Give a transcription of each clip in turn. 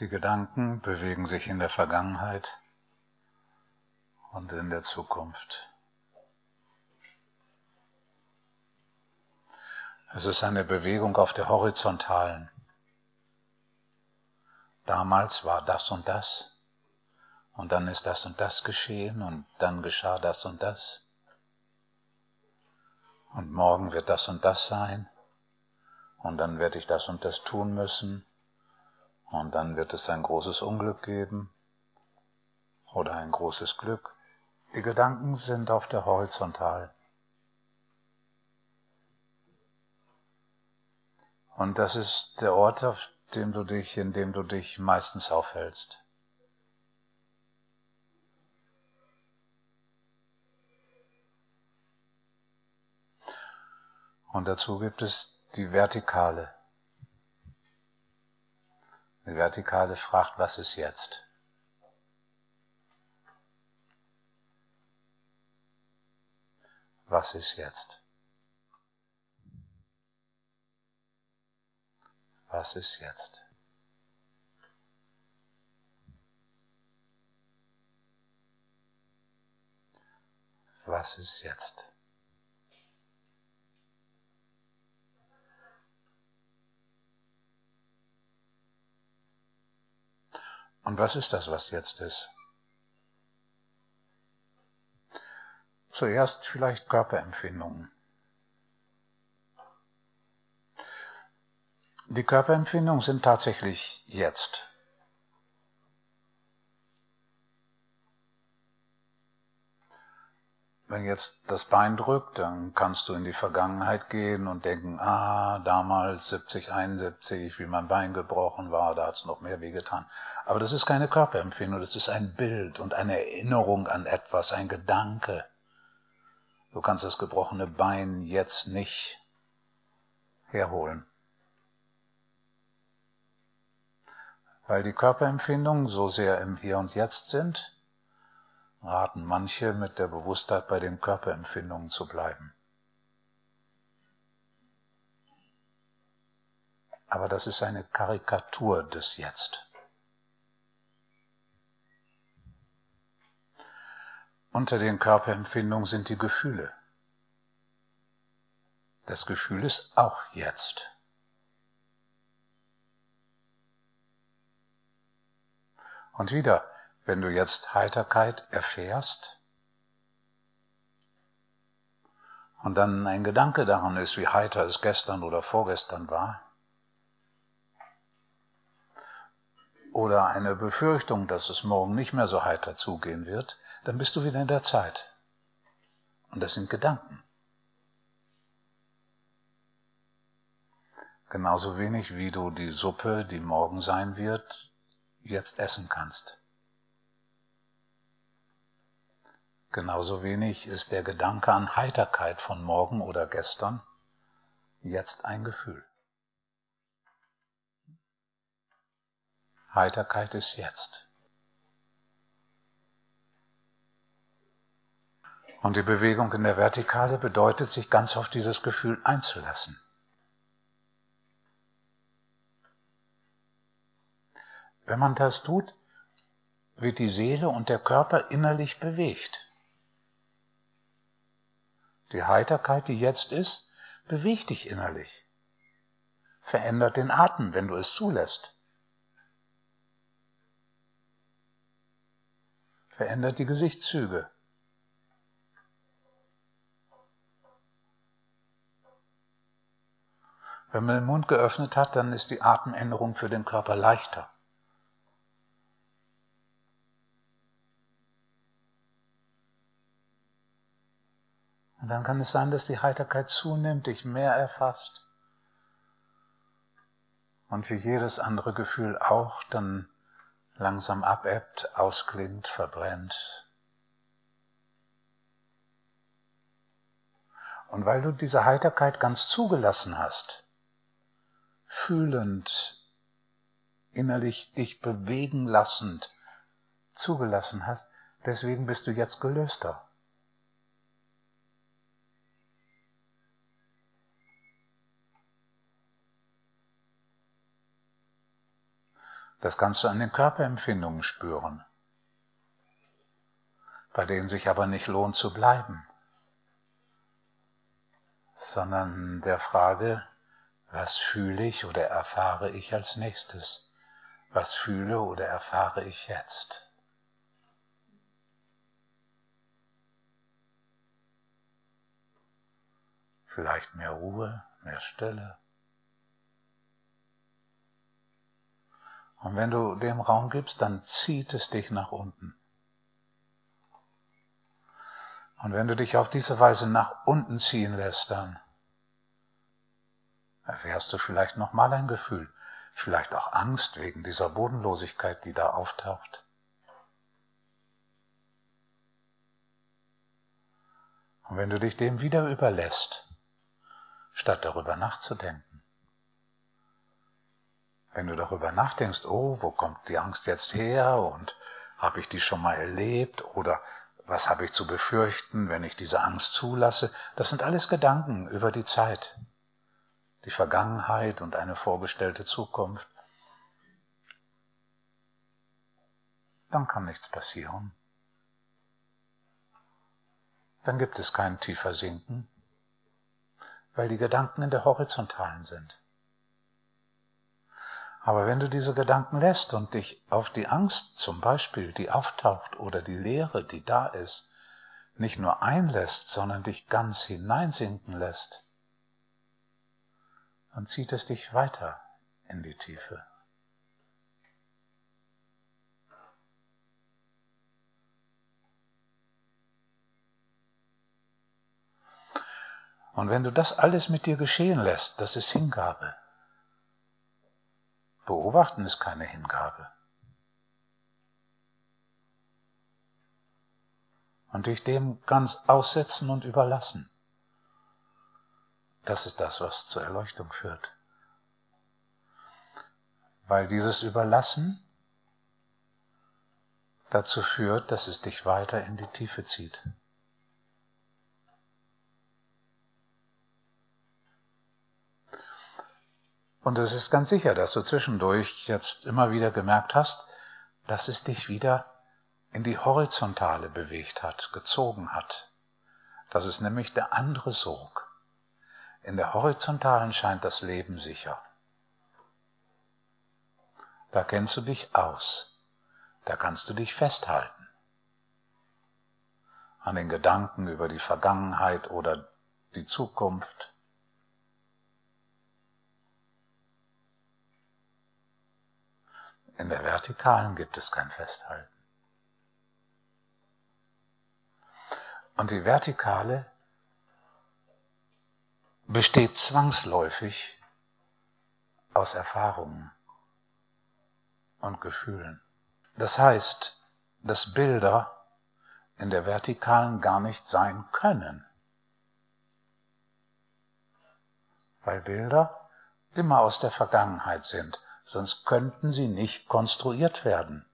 Die Gedanken bewegen sich in der Vergangenheit und in der Zukunft. Es ist eine Bewegung auf der horizontalen. Damals war das und das und dann ist das und das geschehen und dann geschah das und das und morgen wird das und das sein und dann werde ich das und das tun müssen und dann wird es ein großes Unglück geben oder ein großes Glück. Die Gedanken sind auf der Horizontal. Und das ist der Ort, auf dem du dich, in dem du dich meistens aufhältst. Und dazu gibt es die Vertikale. Die Vertikale fragt, was ist jetzt? Was ist jetzt? Was ist jetzt? Was ist jetzt? Und was ist das, was jetzt ist? Zuerst vielleicht Körperempfindungen. Die Körperempfindungen sind tatsächlich jetzt. Wenn jetzt das Bein drückt, dann kannst du in die Vergangenheit gehen und denken, ah, damals 70, 71, wie mein Bein gebrochen war, da hat es noch mehr wehgetan. Aber das ist keine Körperempfindung, das ist ein Bild und eine Erinnerung an etwas, ein Gedanke. Du kannst das gebrochene Bein jetzt nicht herholen. Weil die Körperempfindungen so sehr im Hier und Jetzt sind, raten manche mit der Bewusstheit bei den Körperempfindungen zu bleiben. Aber das ist eine Karikatur des Jetzt. Unter den Körperempfindungen sind die Gefühle. Das Gefühl ist auch jetzt. Und wieder, wenn du jetzt Heiterkeit erfährst und dann ein Gedanke daran ist, wie heiter es gestern oder vorgestern war, oder eine Befürchtung, dass es morgen nicht mehr so heiter zugehen wird, dann bist du wieder in der Zeit. Und das sind Gedanken. Genauso wenig wie du die Suppe, die morgen sein wird, jetzt essen kannst. Genauso wenig ist der Gedanke an Heiterkeit von morgen oder gestern jetzt ein Gefühl. Heiterkeit ist jetzt. Und die Bewegung in der Vertikale bedeutet, sich ganz auf dieses Gefühl einzulassen. Wenn man das tut, wird die Seele und der Körper innerlich bewegt. Die Heiterkeit, die jetzt ist, bewegt dich innerlich. Verändert den Atem, wenn du es zulässt. Verändert die Gesichtszüge. Wenn man den Mund geöffnet hat, dann ist die Atemänderung für den Körper leichter. Und dann kann es sein, dass die Heiterkeit zunimmt, dich mehr erfasst. Und wie jedes andere Gefühl auch dann langsam abebbt, ausklingt, verbrennt. Und weil du diese Heiterkeit ganz zugelassen hast, fühlend, innerlich dich bewegen lassend zugelassen hast, deswegen bist du jetzt gelöster. Das kannst du an den Körperempfindungen spüren, bei denen sich aber nicht lohnt zu bleiben, sondern der Frage, was fühle ich oder erfahre ich als nächstes? Was fühle oder erfahre ich jetzt? Vielleicht mehr Ruhe, mehr Stille. Und wenn du dem Raum gibst, dann zieht es dich nach unten. Und wenn du dich auf diese Weise nach unten ziehen lässt, dann erfährst du vielleicht nochmal ein Gefühl, vielleicht auch Angst wegen dieser Bodenlosigkeit, die da auftaucht. Und wenn du dich dem wieder überlässt, statt darüber nachzudenken, wenn du darüber nachdenkst, oh, wo kommt die Angst jetzt her und habe ich die schon mal erlebt oder was habe ich zu befürchten, wenn ich diese Angst zulasse, das sind alles Gedanken über die Zeit, die Vergangenheit und eine vorgestellte Zukunft. Dann kann nichts passieren. Dann gibt es kein tiefer Sinken, weil die Gedanken in der Horizontalen sind. Aber wenn du diese Gedanken lässt und dich auf die Angst zum Beispiel, die auftaucht, oder die Leere, die da ist, nicht nur einlässt, sondern dich ganz hineinsinken lässt, dann zieht es dich weiter in die Tiefe. Und wenn du das alles mit dir geschehen lässt, das ist Hingabe. Beobachten ist keine Hingabe. Und dich dem ganz aussetzen und überlassen. Das ist das, was zur Erleuchtung führt. Weil dieses Überlassen dazu führt, dass es dich weiter in die Tiefe zieht. Und es ist ganz sicher, dass du zwischendurch jetzt immer wieder gemerkt hast, dass es dich wieder in die Horizontale bewegt hat, gezogen hat. Das ist nämlich der andere Sog. In der Horizontalen scheint das Leben sicher. Da kennst du dich aus. Da kannst du dich festhalten. An den Gedanken über die Vergangenheit oder die Zukunft. In der Vertikalen gibt es kein Festhalten. Und die Vertikale besteht zwangsläufig aus Erfahrungen und Gefühlen. Das heißt, dass Bilder in der Vertikalen gar nicht sein können. Weil Bilder immer aus der Vergangenheit sind sonst könnten sie nicht konstruiert werden.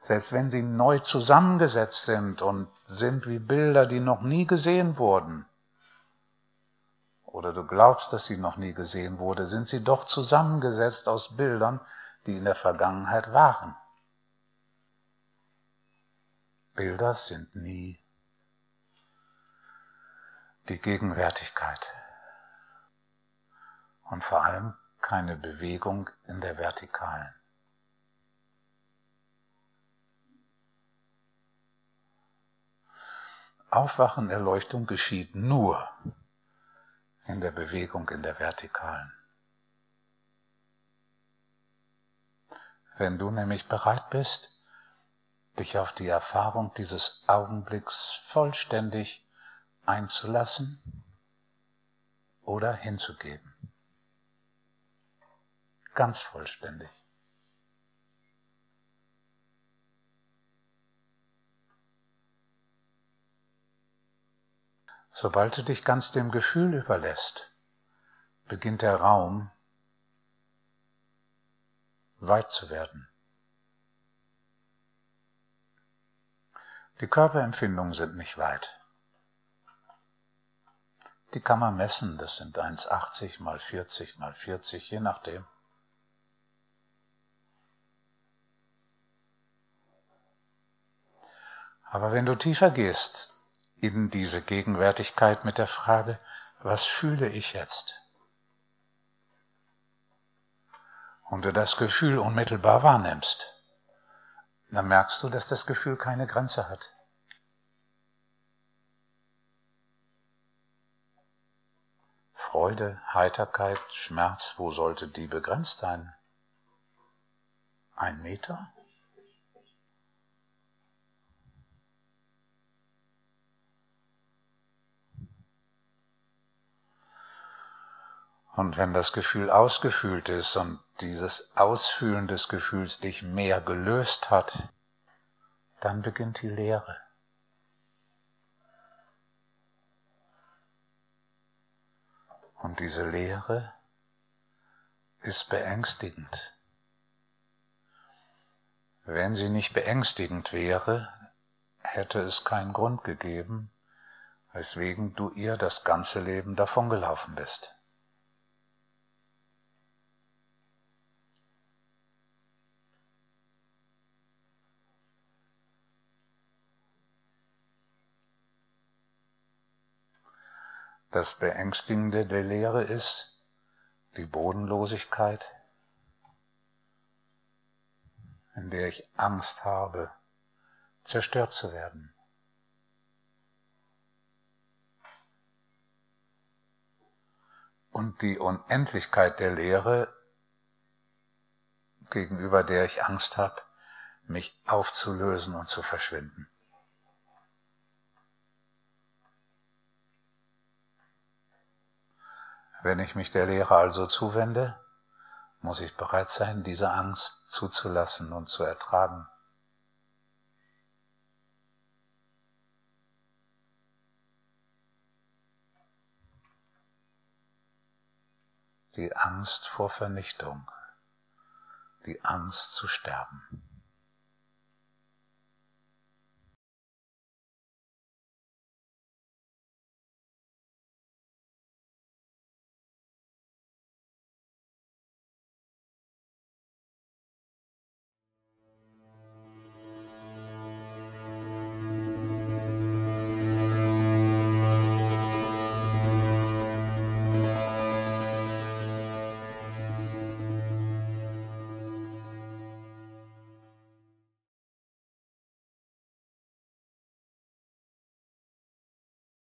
Selbst wenn sie neu zusammengesetzt sind und sind wie Bilder, die noch nie gesehen wurden, oder du glaubst, dass sie noch nie gesehen wurde, sind sie doch zusammengesetzt aus Bildern, die in der Vergangenheit waren. Bilder sind nie die Gegenwärtigkeit. Und vor allem keine Bewegung in der Vertikalen. Aufwachen, Erleuchtung geschieht nur in der Bewegung in der Vertikalen. Wenn du nämlich bereit bist, dich auf die Erfahrung dieses Augenblicks vollständig einzulassen oder hinzugeben ganz vollständig. Sobald du dich ganz dem Gefühl überlässt, beginnt der Raum weit zu werden. Die Körperempfindungen sind nicht weit. Die kann man messen, das sind 1,80 mal 40 mal 40, je nachdem. Aber wenn du tiefer gehst in diese Gegenwärtigkeit mit der Frage, was fühle ich jetzt? Und du das Gefühl unmittelbar wahrnimmst, dann merkst du, dass das Gefühl keine Grenze hat. Freude, Heiterkeit, Schmerz, wo sollte die begrenzt sein? Ein Meter? Und wenn das Gefühl ausgefühlt ist und dieses Ausfühlen des Gefühls dich mehr gelöst hat, dann beginnt die Lehre. Und diese Lehre ist beängstigend. Wenn sie nicht beängstigend wäre, hätte es keinen Grund gegeben, weswegen du ihr das ganze Leben davongelaufen bist. Das Beängstigende der Lehre ist die Bodenlosigkeit, in der ich Angst habe, zerstört zu werden. Und die Unendlichkeit der Lehre, gegenüber der ich Angst habe, mich aufzulösen und zu verschwinden. Wenn ich mich der Lehre also zuwende, muss ich bereit sein, diese Angst zuzulassen und zu ertragen. Die Angst vor Vernichtung, die Angst zu sterben.